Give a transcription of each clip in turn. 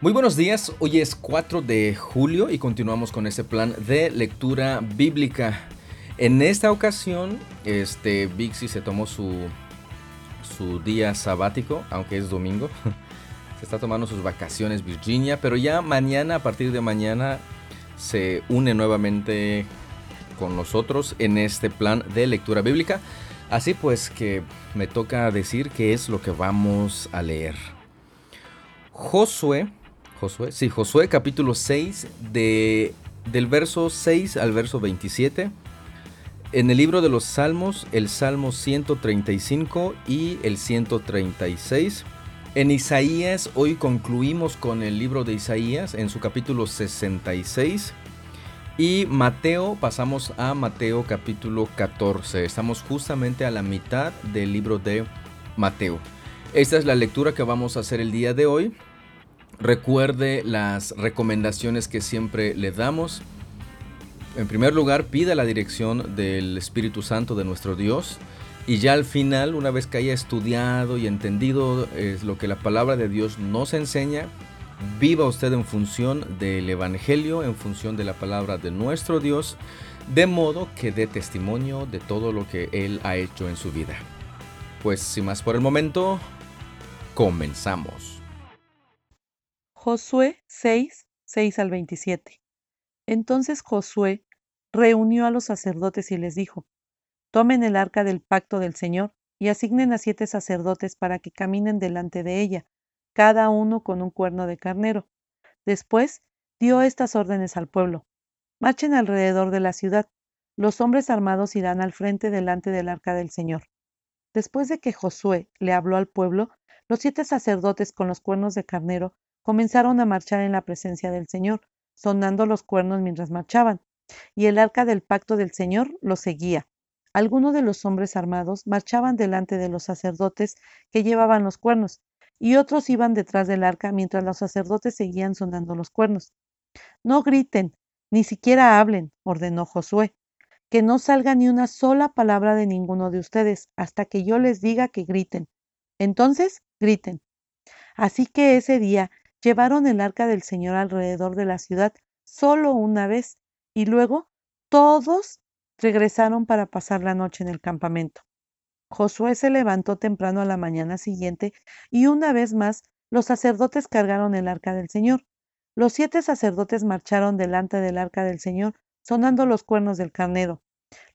Muy buenos días, hoy es 4 de julio y continuamos con este plan de lectura bíblica. En esta ocasión, este se tomó su, su día sabático, aunque es domingo. Se está tomando sus vacaciones Virginia, pero ya mañana, a partir de mañana, se une nuevamente con nosotros en este plan de lectura bíblica. Así pues que me toca decir qué es lo que vamos a leer. Josué, Josué, sí, Josué capítulo 6 de, del verso 6 al verso 27. En el libro de los Salmos, el Salmo 135 y el 136. En Isaías, hoy concluimos con el libro de Isaías en su capítulo 66. Y Mateo, pasamos a Mateo capítulo 14. Estamos justamente a la mitad del libro de Mateo. Esta es la lectura que vamos a hacer el día de hoy. Recuerde las recomendaciones que siempre le damos. En primer lugar, pida la dirección del Espíritu Santo de nuestro Dios. Y ya al final, una vez que haya estudiado y entendido es lo que la palabra de Dios nos enseña, Viva usted en función del Evangelio, en función de la palabra de nuestro Dios, de modo que dé testimonio de todo lo que Él ha hecho en su vida. Pues sin más por el momento, comenzamos. Josué 6, 6 al 27. Entonces Josué reunió a los sacerdotes y les dijo, Tomen el arca del pacto del Señor y asignen a siete sacerdotes para que caminen delante de ella cada uno con un cuerno de carnero. Después dio estas órdenes al pueblo. Marchen alrededor de la ciudad. Los hombres armados irán al frente delante del arca del Señor. Después de que Josué le habló al pueblo, los siete sacerdotes con los cuernos de carnero comenzaron a marchar en la presencia del Señor, sonando los cuernos mientras marchaban, y el arca del pacto del Señor los seguía. Algunos de los hombres armados marchaban delante de los sacerdotes que llevaban los cuernos, y otros iban detrás del arca mientras los sacerdotes seguían sonando los cuernos. No griten, ni siquiera hablen, ordenó Josué, que no salga ni una sola palabra de ninguno de ustedes hasta que yo les diga que griten. Entonces, griten. Así que ese día llevaron el arca del Señor alrededor de la ciudad solo una vez, y luego todos regresaron para pasar la noche en el campamento. Josué se levantó temprano a la mañana siguiente y una vez más los sacerdotes cargaron el arca del Señor. Los siete sacerdotes marcharon delante del arca del Señor, sonando los cuernos del carnero.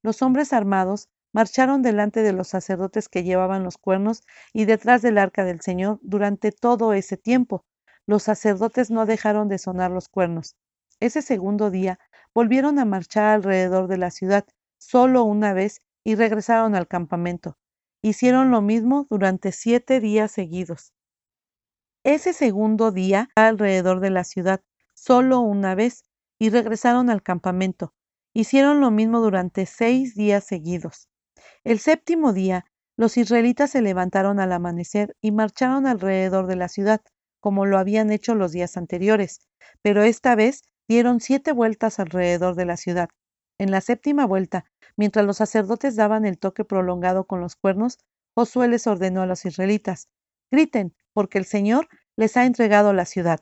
Los hombres armados marcharon delante de los sacerdotes que llevaban los cuernos y detrás del arca del Señor durante todo ese tiempo. Los sacerdotes no dejaron de sonar los cuernos. Ese segundo día volvieron a marchar alrededor de la ciudad, solo una vez, y regresaron al campamento. Hicieron lo mismo durante siete días seguidos. Ese segundo día alrededor de la ciudad, solo una vez, y regresaron al campamento. Hicieron lo mismo durante seis días seguidos. El séptimo día, los israelitas se levantaron al amanecer y marcharon alrededor de la ciudad, como lo habían hecho los días anteriores, pero esta vez dieron siete vueltas alrededor de la ciudad. En la séptima vuelta, mientras los sacerdotes daban el toque prolongado con los cuernos, Josué les ordenó a los israelitas, griten, porque el Señor les ha entregado la ciudad.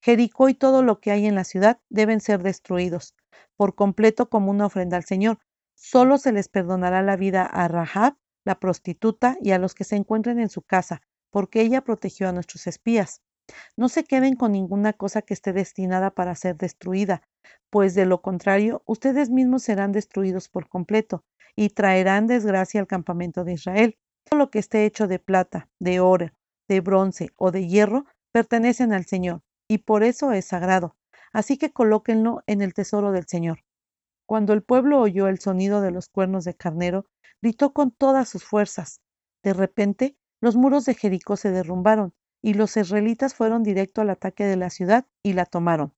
Jericó y todo lo que hay en la ciudad deben ser destruidos, por completo como una ofrenda al Señor. Solo se les perdonará la vida a Rahab, la prostituta, y a los que se encuentren en su casa, porque ella protegió a nuestros espías. No se queden con ninguna cosa que esté destinada para ser destruida, pues de lo contrario, ustedes mismos serán destruidos por completo y traerán desgracia al campamento de Israel. Todo lo que esté hecho de plata, de oro, de bronce o de hierro pertenecen al Señor, y por eso es sagrado. Así que colóquenlo en el tesoro del Señor. Cuando el pueblo oyó el sonido de los cuernos de carnero, gritó con todas sus fuerzas. De repente, los muros de Jericó se derrumbaron y los israelitas fueron directo al ataque de la ciudad y la tomaron.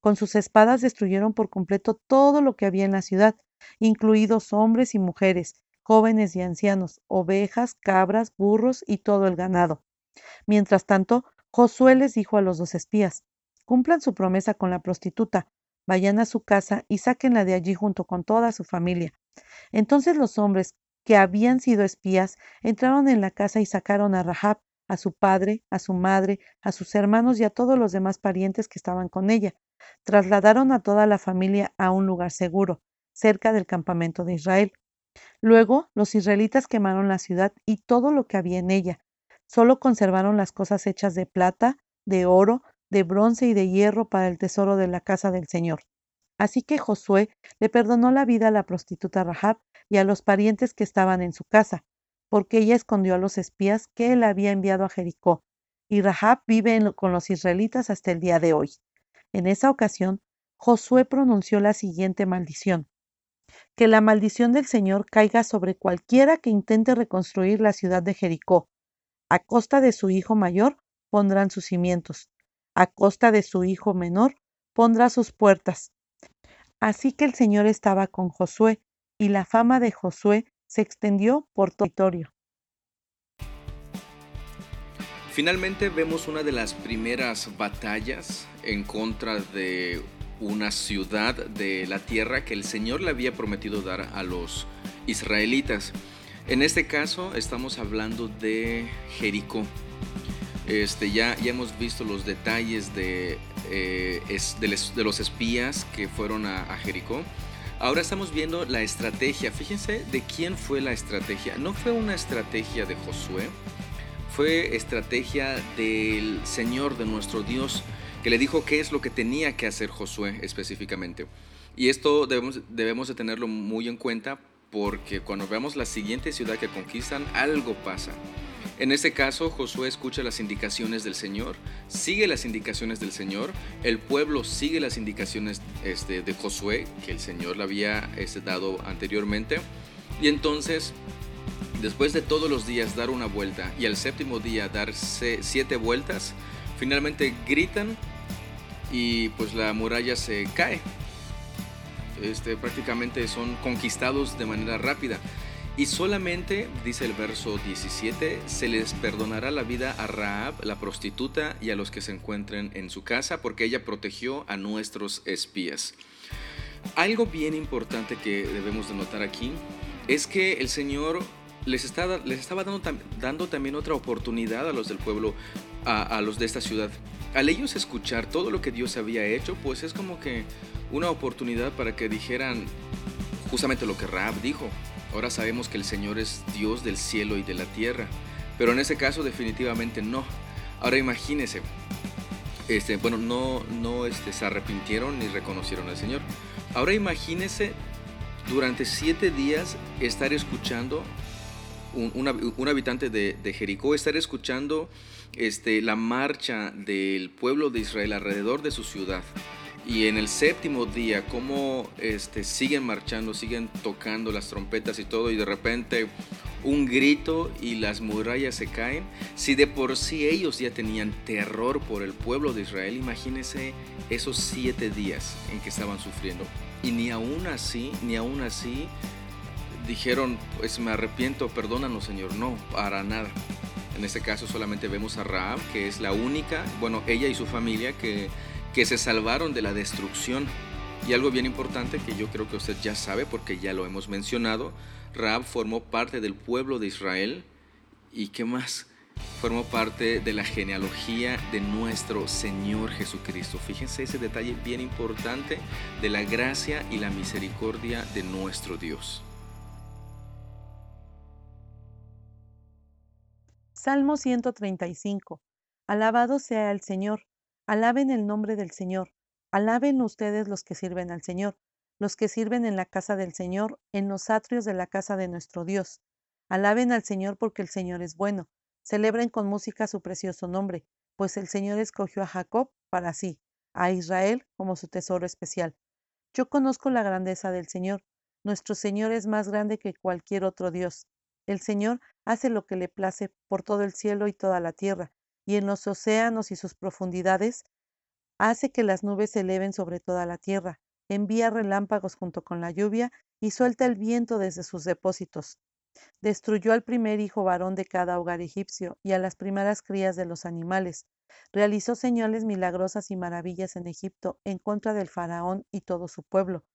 Con sus espadas destruyeron por completo todo lo que había en la ciudad, incluidos hombres y mujeres, jóvenes y ancianos, ovejas, cabras, burros y todo el ganado. Mientras tanto, Josué les dijo a los dos espías, cumplan su promesa con la prostituta, vayan a su casa y sáquenla de allí junto con toda su familia. Entonces los hombres que habían sido espías entraron en la casa y sacaron a Rahab, a su padre, a su madre, a sus hermanos y a todos los demás parientes que estaban con ella. Trasladaron a toda la familia a un lugar seguro, cerca del campamento de Israel. Luego los israelitas quemaron la ciudad y todo lo que había en ella. Solo conservaron las cosas hechas de plata, de oro, de bronce y de hierro para el tesoro de la casa del Señor. Así que Josué le perdonó la vida a la prostituta Rahab y a los parientes que estaban en su casa, porque ella escondió a los espías que él había enviado a Jericó, y Rahab vive con los israelitas hasta el día de hoy. En esa ocasión, Josué pronunció la siguiente maldición. Que la maldición del Señor caiga sobre cualquiera que intente reconstruir la ciudad de Jericó. A costa de su hijo mayor pondrán sus cimientos. A costa de su hijo menor pondrá sus puertas. Así que el Señor estaba con Josué, y la fama de Josué se extendió por territorio. Finalmente vemos una de las primeras batallas en contra de una ciudad de la tierra que el Señor le había prometido dar a los israelitas. En este caso estamos hablando de Jericó. Este, ya, ya hemos visto los detalles de, eh, de, los espías que fueron a Jericó. Ahora estamos viendo la estrategia. Fíjense de quién fue la estrategia. No fue una estrategia de Josué, fue estrategia del Señor, de nuestro Dios, que le dijo qué es lo que tenía que hacer Josué específicamente. Y esto debemos, debemos de tenerlo muy en cuenta porque cuando veamos la siguiente ciudad que conquistan, algo pasa. En este caso, Josué escucha las indicaciones del Señor, sigue las indicaciones del Señor, el pueblo sigue las indicaciones este, de Josué, que el Señor le había este, dado anteriormente, y entonces, después de todos los días dar una vuelta y al séptimo día dar siete vueltas, finalmente gritan y pues la muralla se cae. Este, prácticamente son conquistados de manera rápida. Y solamente, dice el verso 17, se les perdonará la vida a Raab, la prostituta, y a los que se encuentren en su casa, porque ella protegió a nuestros espías. Algo bien importante que debemos de notar aquí es que el Señor les, está, les estaba dando, dando, también otra oportunidad a los del pueblo, a, a los de esta ciudad. Al ellos escuchar todo lo que Dios había hecho, pues es como que una oportunidad para que dijeran justamente lo que Raab dijo. Ahora sabemos que el Señor es Dios del cielo y de la tierra, pero en ese caso definitivamente no. Ahora imagínese, este, bueno, no, no este, se arrepintieron ni reconocieron al Señor. Ahora imagínese durante siete días estar escuchando un, habitante de, de, Jericó, estar escuchando este, la marcha del pueblo de Israel alrededor de su ciudad y en el séptimo día, cómo este, siguen marchando, siguen tocando las trompetas y todo, y de repente un grito y las murallas se caen. Si de por sí ellos ya tenían terror por el pueblo de Israel, imagínense esos siete días en que estaban sufriendo. Y ni aún así, ni aún así dijeron, pues me arrepiento, perdónanos Señor. No, para nada. En este caso solamente vemos a Raab, que es la única, bueno, ella y su familia que que se salvaron de la destrucción. Y algo bien importante que yo creo que usted ya sabe porque ya lo hemos mencionado, Raab formó parte del pueblo de Israel y qué más, formó parte de la genealogía de nuestro Señor Jesucristo. Fíjense ese detalle bien importante de la gracia y la misericordia de nuestro Dios. Salmo 135. Alabado sea el Señor Alaben el nombre del Señor. Alaben ustedes los que sirven al Señor, los que sirven en la casa del Señor, en los atrios de la casa de nuestro Dios. Alaben al Señor porque el Señor es bueno. Celebren con música su precioso nombre, pues el Señor escogió a Jacob para sí, a Israel como su tesoro especial. Yo conozco la grandeza del Señor. Nuestro Señor es más grande que cualquier otro Dios. El Señor hace lo que le place por todo el cielo y toda la tierra y en los océanos y sus profundidades, hace que las nubes se eleven sobre toda la tierra, envía relámpagos junto con la lluvia y suelta el viento desde sus depósitos. Destruyó al primer hijo varón de cada hogar egipcio y a las primeras crías de los animales. Realizó señales milagrosas y maravillas en Egipto en contra del faraón y todo su pueblo.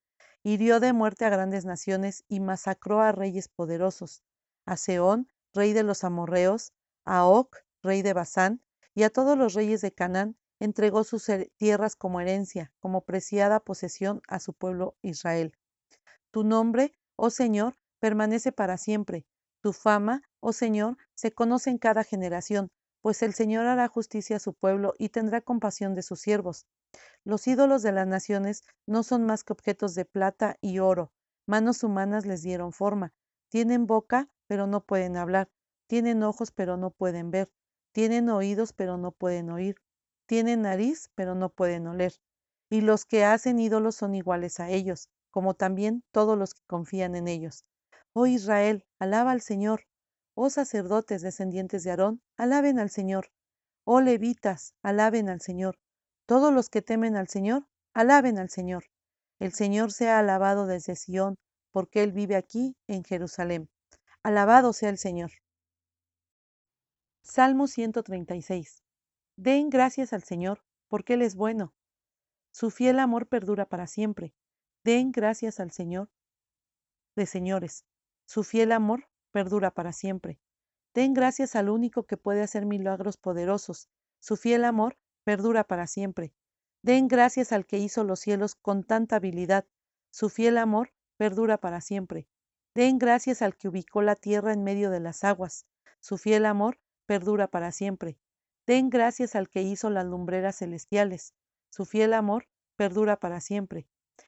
Hirió de muerte a grandes naciones y masacró a reyes poderosos, a Seón, rey de los amorreos, a Oc, rey de Basán, y a todos los reyes de Canaán, entregó sus tierras como herencia, como preciada posesión a su pueblo Israel. Tu nombre, oh Señor, permanece para siempre. Tu fama, oh Señor, se conoce en cada generación, pues el Señor hará justicia a su pueblo y tendrá compasión de sus siervos. Los ídolos de las naciones no son más que objetos de plata y oro. Manos humanas les dieron forma. Tienen boca, pero no pueden hablar. Tienen ojos, pero no pueden ver. Tienen oídos, pero no pueden oír. Tienen nariz, pero no pueden oler. Y los que hacen ídolos son iguales a ellos, como también todos los que confían en ellos. Oh Israel, alaba al Señor. Oh sacerdotes descendientes de Aarón, alaben al Señor. Oh levitas, alaben al Señor. Todos los que temen al Señor, alaben al Señor. El Señor sea alabado desde Sión, porque Él vive aquí en Jerusalén. Alabado sea el Señor. Salmo 136. Den gracias al Señor, porque Él es bueno. Su fiel amor perdura para siempre. Den gracias al Señor de señores. Su fiel amor perdura para siempre. Den gracias al único que puede hacer milagros poderosos. Su fiel amor perdura para siempre. Den gracias al que hizo los cielos con tanta habilidad. Su fiel amor perdura para siempre. Den gracias al que ubicó la tierra en medio de las aguas. Su fiel amor perdura para siempre. Den gracias al que hizo las lumbreras celestiales. Su fiel amor perdura para siempre.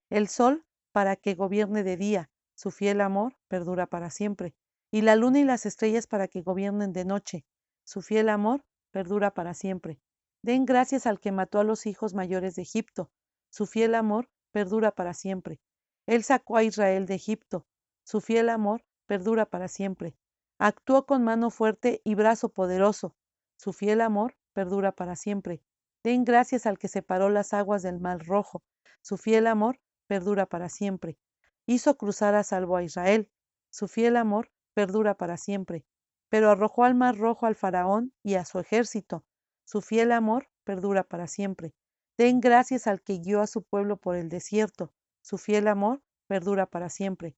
El sol para que gobierne de día. Su fiel amor perdura para siempre. Y la luna y las estrellas para que gobiernen de noche. Su fiel amor perdura para siempre. Den gracias al que mató a los hijos mayores de Egipto. Su fiel amor perdura para siempre. Él sacó a Israel de Egipto. Su fiel amor perdura para siempre. Actuó con mano fuerte y brazo poderoso. Su fiel amor perdura para siempre. Den gracias al que separó las aguas del mar rojo. Su fiel amor perdura para siempre. Hizo cruzar a salvo a Israel. Su fiel amor perdura para siempre. Pero arrojó al mar rojo al faraón y a su ejército. Su fiel amor perdura para siempre. Den gracias al que guió a su pueblo por el desierto. Su fiel amor perdura para siempre.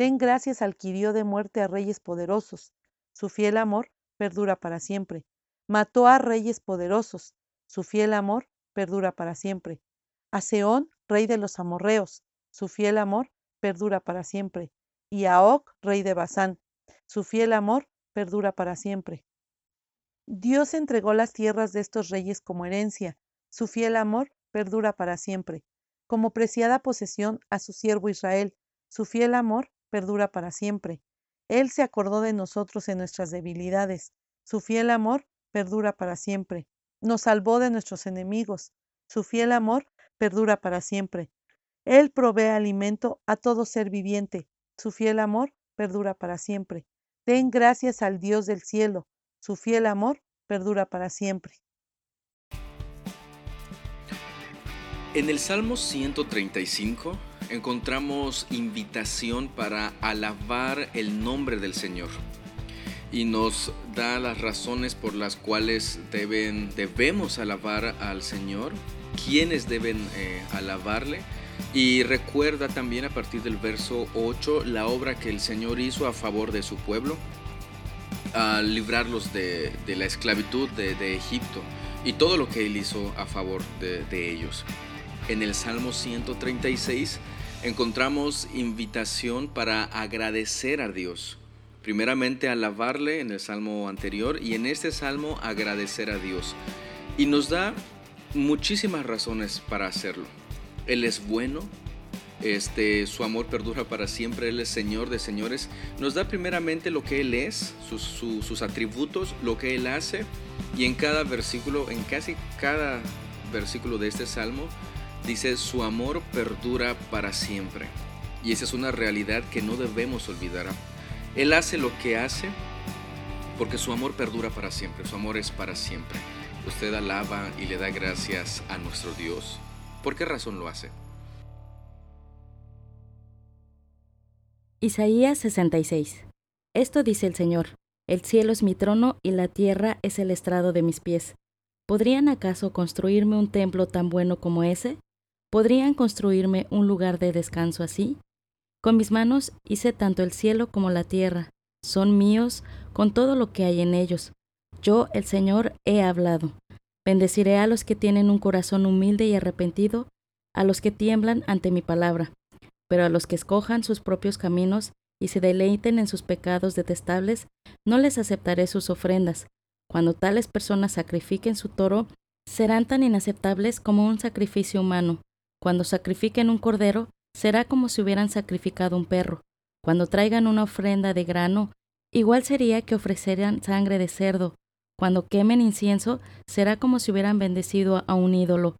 Den gracias al que hirió de muerte a reyes poderosos. Su fiel amor perdura para siempre. Mató a reyes poderosos. Su fiel amor perdura para siempre. A Seón, rey de los amorreos. Su fiel amor perdura para siempre. Y a Oc, rey de Basán. Su fiel amor perdura para siempre. Dios entregó las tierras de estos reyes como herencia. Su fiel amor perdura para siempre. Como preciada posesión a su siervo Israel. Su fiel amor perdura para siempre. Él se acordó de nosotros en nuestras debilidades. Su fiel amor perdura para siempre. Nos salvó de nuestros enemigos. Su fiel amor perdura para siempre. Él provee alimento a todo ser viviente. Su fiel amor perdura para siempre. Den gracias al Dios del cielo. Su fiel amor perdura para siempre. En el Salmo 135 encontramos invitación para alabar el nombre del Señor y nos da las razones por las cuales deben, debemos alabar al Señor, quienes deben eh, alabarle. Y recuerda también a partir del verso 8 la obra que el Señor hizo a favor de su pueblo, al librarlos de, la esclavitud de, Egipto y todo lo que Él hizo a favor de, de ellos. En el Salmo 136 encontramos invitación para agradecer a Dios Primeramente alabarle en el salmo anterior y en este salmo agradecer a Dios. Y nos da muchísimas razones para hacerlo. Él es bueno, este, su amor perdura para siempre, Él es Señor de señores. Nos da primeramente lo que Él es, sus, sus, atributos, lo que Él hace. Y en cada versículo, en casi cada versículo de este salmo, dice, su amor perdura para siempre. Y esa es una realidad que no debemos olvidar. Él hace lo que hace porque su amor perdura para siempre, su amor es para siempre. Usted alaba y le da gracias a nuestro Dios. ¿Por qué razón lo hace? Isaías 66. Esto dice el Señor, el cielo es mi trono y la tierra es el estrado de mis pies. ¿Podrían acaso construirme un templo tan bueno como ese? ¿Podrían construirme un lugar de descanso así? Con mis manos hice tanto el cielo como la tierra. Son míos con todo lo que hay en ellos. Yo, el Señor, he hablado. Bendeciré a los que tienen un corazón humilde y arrepentido, a los que tiemblan ante mi palabra. Pero a los que escojan sus propios caminos y se deleiten en sus pecados detestables, no les aceptaré sus ofrendas. Cuando tales personas sacrifiquen su toro, serán tan inaceptables como un sacrificio humano. Cuando sacrifiquen un cordero, será como si hubieran sacrificado un perro. Cuando traigan una ofrenda de grano, igual sería que ofrecieran sangre de cerdo. Cuando quemen incienso, será como si hubieran bendecido a un ídolo.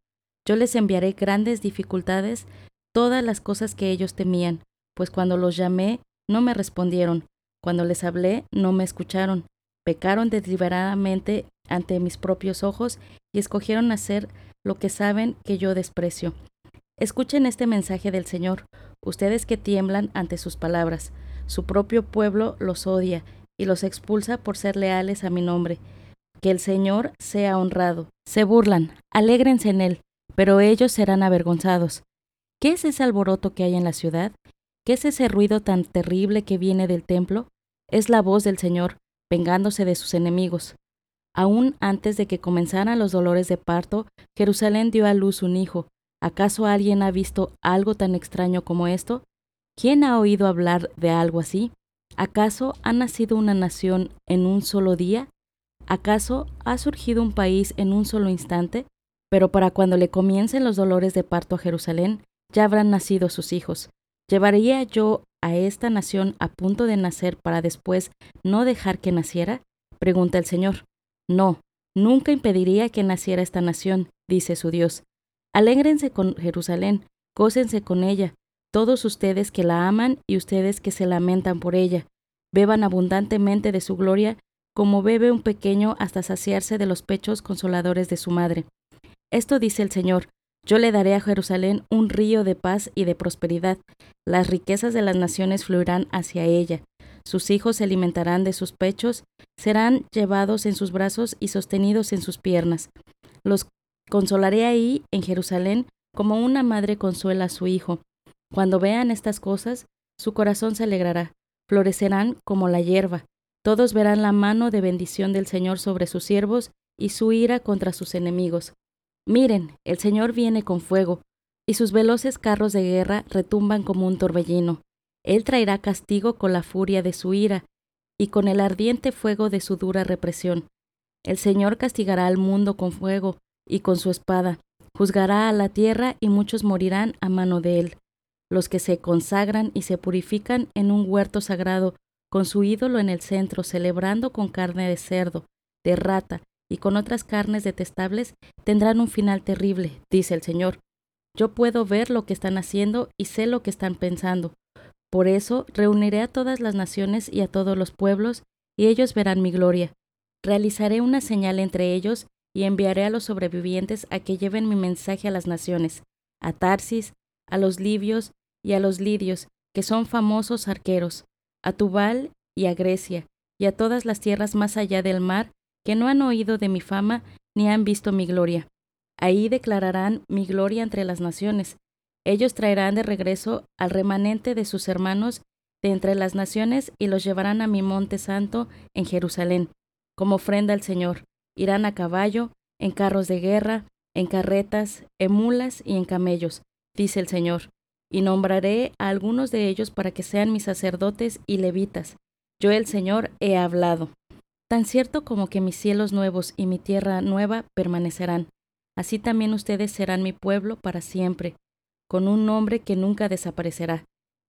Yo les enviaré grandes dificultades, todas las cosas que ellos temían, pues cuando los llamé, no me respondieron, cuando les hablé, no me escucharon, pecaron deliberadamente ante mis propios ojos y escogieron hacer lo que saben que yo desprecio. Escuchen este mensaje del Señor, ustedes que tiemblan ante sus palabras. Su propio pueblo los odia y los expulsa por ser leales a mi nombre. Que el Señor sea honrado. Se burlan, alégrense en él, pero ellos serán avergonzados. ¿Qué es ese alboroto que hay en la ciudad? ¿Qué es ese ruido tan terrible que viene del templo? Es la voz del Señor, vengándose de sus enemigos. Aún antes de que comenzaran los dolores de parto, Jerusalén dio a luz un hijo, ¿Acaso alguien ha visto algo tan extraño como esto? ¿Quién ha oído hablar de algo así? ¿Acaso ha nacido una nación en un solo día? ¿Acaso ha surgido un país en un solo instante? Pero para cuando le comiencen los dolores de parto a Jerusalén, ya habrán nacido sus hijos. ¿Llevaría yo a esta nación a punto de nacer para después no dejar que naciera? Pregunta el Señor. No, nunca impediría que naciera esta nación, dice su Dios. Alégrense con Jerusalén, gócense con ella, todos ustedes que la aman y ustedes que se lamentan por ella. Beban abundantemente de su gloria, como bebe un pequeño hasta saciarse de los pechos consoladores de su madre. Esto dice el Señor, yo le daré a Jerusalén un río de paz y de prosperidad. Las riquezas de las naciones fluirán hacia ella. Sus hijos se alimentarán de sus pechos, serán llevados en sus brazos y sostenidos en sus piernas. Los Consolaré ahí, en Jerusalén, como una madre consuela a su hijo. Cuando vean estas cosas, su corazón se alegrará, florecerán como la hierba. Todos verán la mano de bendición del Señor sobre sus siervos y su ira contra sus enemigos. Miren, el Señor viene con fuego, y sus veloces carros de guerra retumban como un torbellino. Él traerá castigo con la furia de su ira, y con el ardiente fuego de su dura represión. El Señor castigará al mundo con fuego, y con su espada. Juzgará a la tierra y muchos morirán a mano de él. Los que se consagran y se purifican en un huerto sagrado, con su ídolo en el centro, celebrando con carne de cerdo, de rata y con otras carnes detestables, tendrán un final terrible, dice el Señor. Yo puedo ver lo que están haciendo y sé lo que están pensando. Por eso reuniré a todas las naciones y a todos los pueblos, y ellos verán mi gloria. Realizaré una señal entre ellos y enviaré a los sobrevivientes a que lleven mi mensaje a las naciones, a Tarsis, a los libios y a los lidios, que son famosos arqueros, a Tubal y a Grecia, y a todas las tierras más allá del mar, que no han oído de mi fama ni han visto mi gloria. Ahí declararán mi gloria entre las naciones. Ellos traerán de regreso al remanente de sus hermanos de entre las naciones y los llevarán a mi monte santo en Jerusalén, como ofrenda al Señor Irán a caballo, en carros de guerra, en carretas, en mulas y en camellos, dice el Señor. Y nombraré a algunos de ellos para que sean mis sacerdotes y levitas. Yo el Señor he hablado. Tan cierto como que mis cielos nuevos y mi tierra nueva permanecerán, así también ustedes serán mi pueblo para siempre, con un nombre que nunca desaparecerá,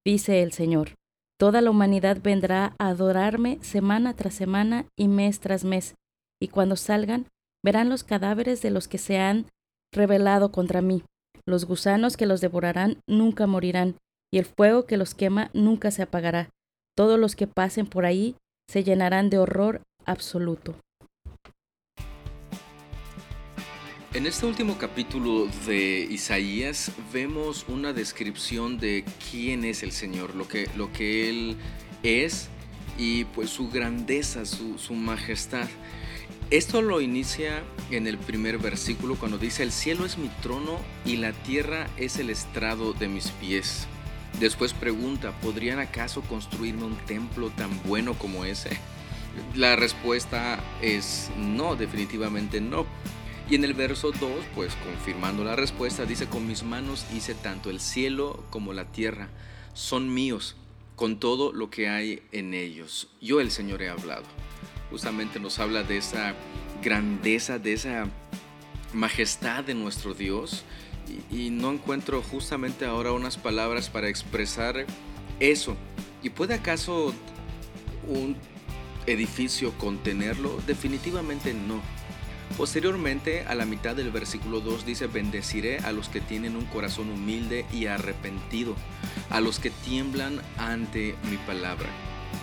dice el Señor. Toda la humanidad vendrá a adorarme semana tras semana y mes tras mes, y cuando salgan verán los cadáveres de los que se han rebelado contra mí. Los gusanos que los devorarán nunca morirán, y el fuego que los quema nunca se apagará. Todos los que pasen por ahí se llenarán de horror absoluto. En este último capítulo de Isaías vemos una descripción de quién es el Señor, lo que, lo que Él es y pues su grandeza, su, su majestad. Esto lo inicia en el primer versículo cuando dice, el cielo es mi trono y la tierra es el estrado de mis pies. Después pregunta, ¿podrían acaso construirme un templo tan bueno como ese? La respuesta es no, definitivamente no. Y en el verso 2, pues confirmando la respuesta, dice, con mis manos hice tanto el cielo como la tierra, son míos, con todo lo que hay en ellos. Yo el Señor he hablado. Justamente nos habla de esa grandeza, de esa majestad de nuestro Dios. Y, no encuentro justamente ahora unas palabras para expresar eso. ¿Y puede acaso un edificio contenerlo? Definitivamente no. Posteriormente, a la mitad del versículo 2 dice, bendeciré a los que tienen un corazón humilde y arrepentido, a los que tiemblan ante mi palabra.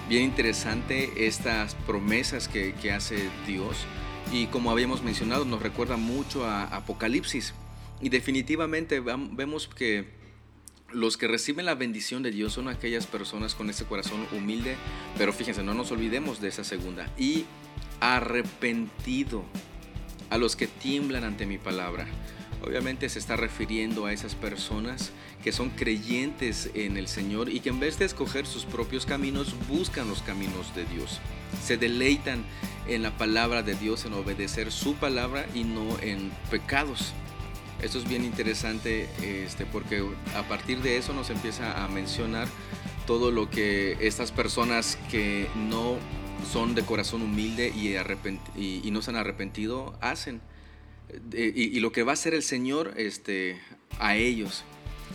Bien interesante estas promesas que, hace Dios. Y como habíamos mencionado nos recuerda mucho a Apocalipsis. Y definitivamente vemos que los que reciben la bendición de Dios son aquellas personas con ese corazón humilde, pero fíjense, no nos olvidemos de esa segunda, y arrepentido, a los que tiemblan ante mi palabra. Obviamente se está refiriendo a esas personas que son creyentes en el Señor y que en vez de escoger sus propios caminos, buscan los caminos de Dios. Se deleitan en la palabra de Dios, en obedecer su palabra y no en pecados. Esto es bien interesante este, porque a partir de eso nos empieza a mencionar todo lo que estas personas que no son de corazón humilde y, y, no se han arrepentido hacen. Eh, y, lo que va a hacer el Señor este, a ellos.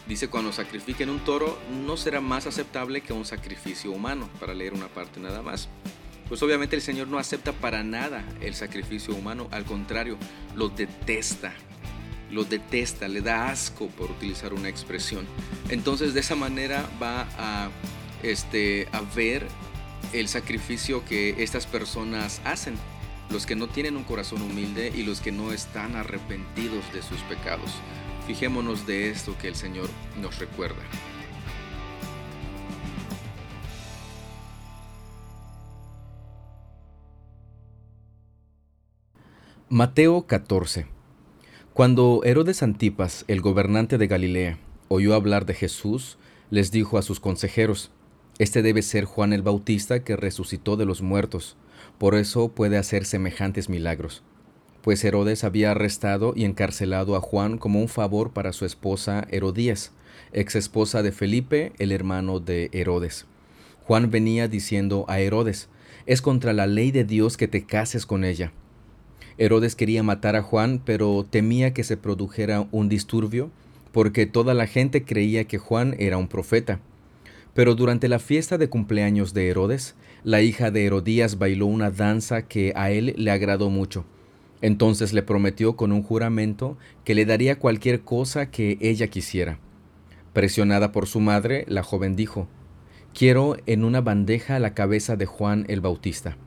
Dice, cuando sacrifiquen un toro, no será más aceptable que un sacrificio humano, para leer una parte nada más. Pues obviamente el Señor no acepta para nada el sacrificio humano, al contrario, lo detesta lo detesta, le da asco por utilizar una expresión. Entonces de esa manera va a, este, a ver el sacrificio que estas personas hacen, los que no tienen un corazón humilde y los que no están arrepentidos de sus pecados. Fijémonos de esto que el Señor nos recuerda. Mateo 14 cuando Herodes Antipas, el gobernante de Galilea, oyó hablar de Jesús, les dijo a sus consejeros, Este debe ser Juan el Bautista que resucitó de los muertos, por eso puede hacer semejantes milagros. Pues Herodes había arrestado y encarcelado a Juan como un favor para su esposa Herodías, ex esposa de Felipe, el hermano de Herodes. Juan venía diciendo a Herodes, Es contra la ley de Dios que te cases con ella Herodes quería matar a Juan, pero temía que se produjera un disturbio, porque toda la gente creía que Juan era un profeta. Pero durante la fiesta de cumpleaños de Herodes, la hija de Herodías bailó una danza que a él le agradó mucho. Entonces le prometió con un juramento que le daría cualquier cosa que ella quisiera. Presionada por su madre, la joven dijo, Quiero en una bandeja la cabeza de Juan el Bautista.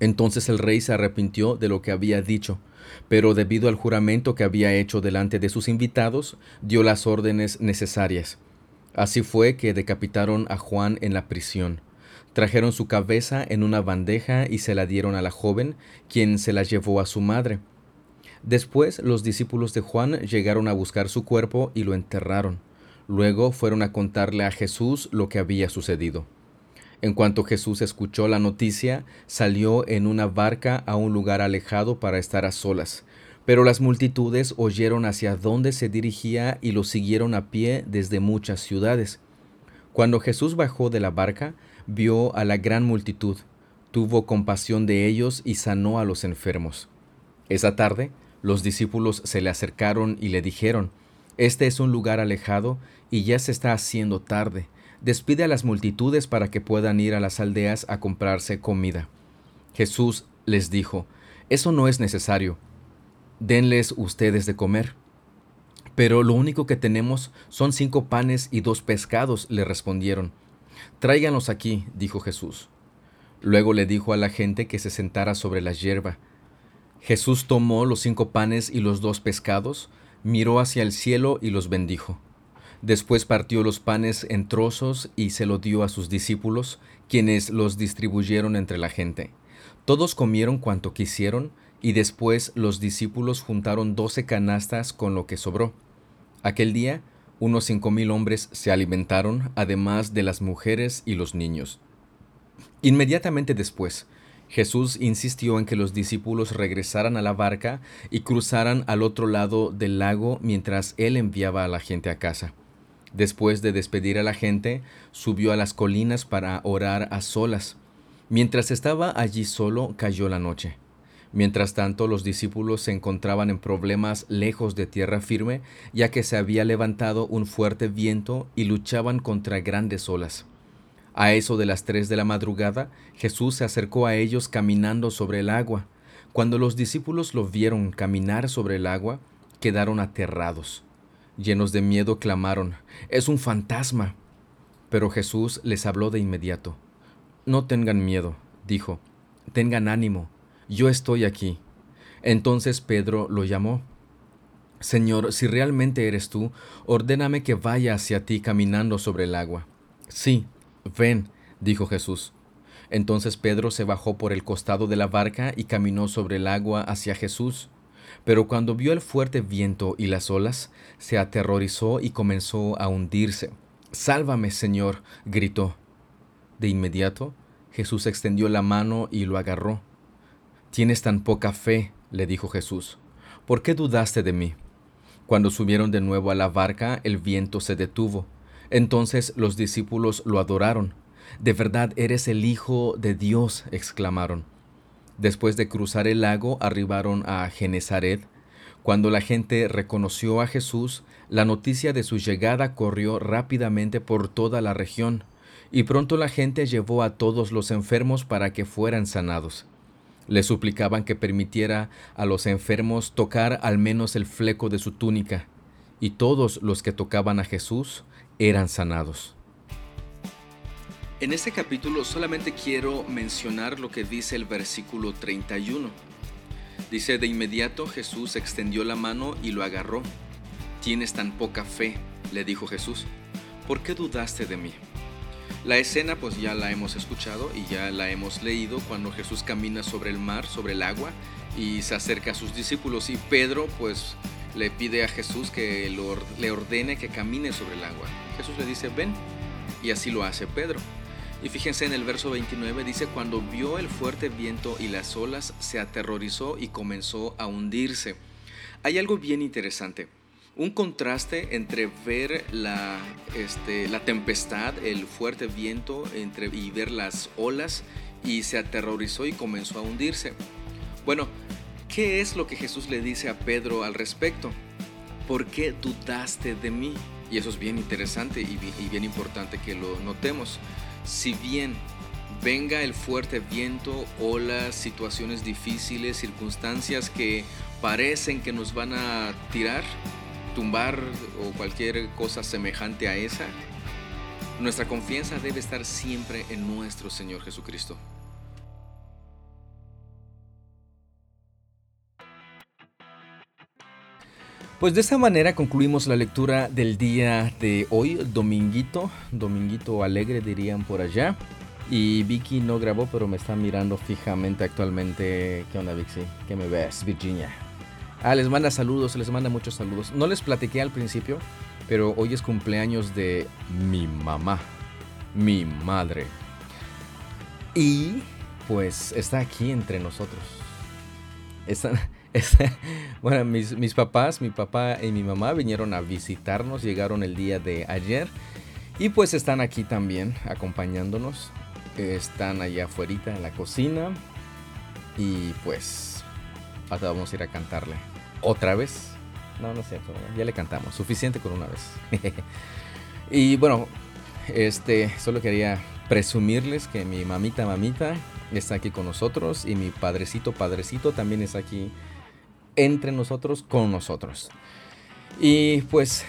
Entonces el rey se arrepintió de lo que había dicho, pero debido al juramento que había hecho delante de sus invitados, dio las órdenes necesarias. Así fue que decapitaron a Juan en la prisión. Trajeron su cabeza en una bandeja y se la dieron a la joven, quien se la llevó a su madre. Después los discípulos de Juan llegaron a buscar su cuerpo y lo enterraron. Luego fueron a contarle a Jesús lo que había sucedido. En cuanto Jesús escuchó la noticia, salió en una barca a un lugar alejado para estar a solas. Pero las multitudes oyeron hacia dónde se dirigía y lo siguieron a pie desde muchas ciudades. Cuando Jesús bajó de la barca, vio a la gran multitud, tuvo compasión de ellos y sanó a los enfermos. Esa tarde, los discípulos se le acercaron y le dijeron, Este es un lugar alejado y ya se está haciendo tarde despide a las multitudes para que puedan ir a las aldeas a comprarse comida. Jesús les dijo, Eso no es necesario, denles ustedes de comer. Pero lo único que tenemos son cinco panes y dos pescados, le respondieron. Tráiganlos aquí, dijo Jesús. Luego le dijo a la gente que se sentara sobre la hierba. Jesús tomó los cinco panes y los dos pescados, miró hacia el cielo y los bendijo. Después partió los panes en trozos y se lo dio a sus discípulos, quienes los distribuyeron entre la gente. Todos comieron cuanto quisieron, y después los discípulos juntaron doce canastas con lo que sobró. Aquel día, unos cinco mil hombres se alimentaron, además de las mujeres y los niños. Inmediatamente después, Jesús insistió en que los discípulos regresaran a la barca y cruzaran al otro lado del lago mientras él enviaba a la gente a casa. Después de despedir a la gente, subió a las colinas para orar a solas. Mientras estaba allí solo, cayó la noche. Mientras tanto, los discípulos se encontraban en problemas lejos de tierra firme, ya que se había levantado un fuerte viento y luchaban contra grandes olas. A eso de las tres de la madrugada, Jesús se acercó a ellos caminando sobre el agua. Cuando los discípulos lo vieron caminar sobre el agua, quedaron aterrados. Llenos de miedo clamaron, Es un fantasma. Pero Jesús les habló de inmediato. No tengan miedo, dijo, tengan ánimo, yo estoy aquí. Entonces Pedro lo llamó. Señor, si realmente eres tú, ordéname que vaya hacia ti caminando sobre el agua. Sí, ven, dijo Jesús. Entonces Pedro se bajó por el costado de la barca y caminó sobre el agua hacia Jesús. Pero cuando vio el fuerte viento y las olas, se aterrorizó y comenzó a hundirse. Sálvame, Señor, gritó. De inmediato, Jesús extendió la mano y lo agarró. Tienes tan poca fe, le dijo Jesús. ¿Por qué dudaste de mí? Cuando subieron de nuevo a la barca, el viento se detuvo. Entonces los discípulos lo adoraron. De verdad eres el Hijo de Dios, exclamaron. Después de cruzar el lago, arribaron a Genezaret. Cuando la gente reconoció a Jesús, la noticia de su llegada corrió rápidamente por toda la región, y pronto la gente llevó a todos los enfermos para que fueran sanados. Le suplicaban que permitiera a los enfermos tocar al menos el fleco de su túnica, y todos los que tocaban a Jesús eran sanados. En este capítulo solamente quiero mencionar lo que dice el versículo 31. Dice, de inmediato Jesús extendió la mano y lo agarró. Tienes tan poca fe, le dijo Jesús. ¿Por qué dudaste de mí? La escena pues ya la hemos escuchado y ya la hemos leído cuando Jesús camina sobre el mar, sobre el agua y se acerca a sus discípulos y Pedro pues le pide a Jesús que le ordene que camine sobre el agua. Jesús le dice, ven, y así lo hace Pedro. Y fíjense en el verso 29 dice, cuando vio el fuerte viento y las olas, se aterrorizó y comenzó a hundirse. Hay algo bien interesante un contraste entre ver la, este, la tempestad, el fuerte viento entre, y ver las olas y se aterrorizó y comenzó a hundirse. Bueno, ¿qué es lo que Jesús le dice a Pedro al respecto? ¿Por qué dudaste de mí? Y eso es bien interesante y, y bien importante que lo notemos. Si bien venga el fuerte viento, olas, situaciones difíciles, circunstancias que parecen que nos van a tirar, tumbar o cualquier cosa semejante a esa, nuestra confianza debe estar siempre en nuestro Señor Jesucristo. Pues de esta manera concluimos la lectura del día de hoy, dominguito, dominguito alegre dirían por allá. Y Vicky no grabó, pero me está mirando fijamente actualmente. ¿Qué onda, Vicky? ¿Qué me ves, Virginia? Ah, les manda saludos, les manda muchos saludos. No les platiqué al principio, pero hoy es cumpleaños de mi mamá, mi madre. Y pues está aquí entre nosotros. bueno, mis, mis papás, mi papá y mi mamá vinieron a visitarnos, llegaron el día de ayer. Y pues están aquí también acompañándonos. Están allá afuera en la cocina. Y pues Vamos a ir a cantarle. ¿Otra vez? No, no sé, ya le cantamos. Suficiente con una vez. y bueno, este, solo quería presumirles que mi mamita, mamita está aquí con nosotros y mi padrecito, padrecito también está aquí entre nosotros, con nosotros. Y pues,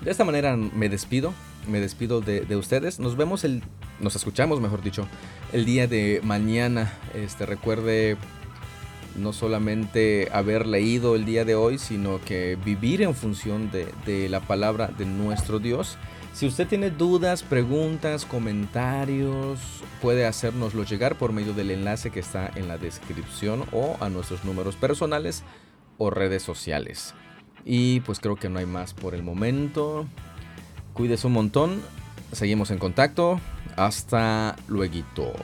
de esta manera me despido. Me despido de, de ustedes. Nos vemos el. Nos escuchamos, mejor dicho, el día de mañana. Este, recuerde no solamente haber leído el día de hoy, sino que vivir en función de, la palabra de nuestro Dios. Si usted tiene dudas, preguntas, comentarios, puede hacérnoslo llegar por medio del enlace que está en la descripción o a nuestros números personales o redes sociales. Y pues creo que no hay más por el momento. Cuídese un montón. Seguimos en contacto. Hasta luego.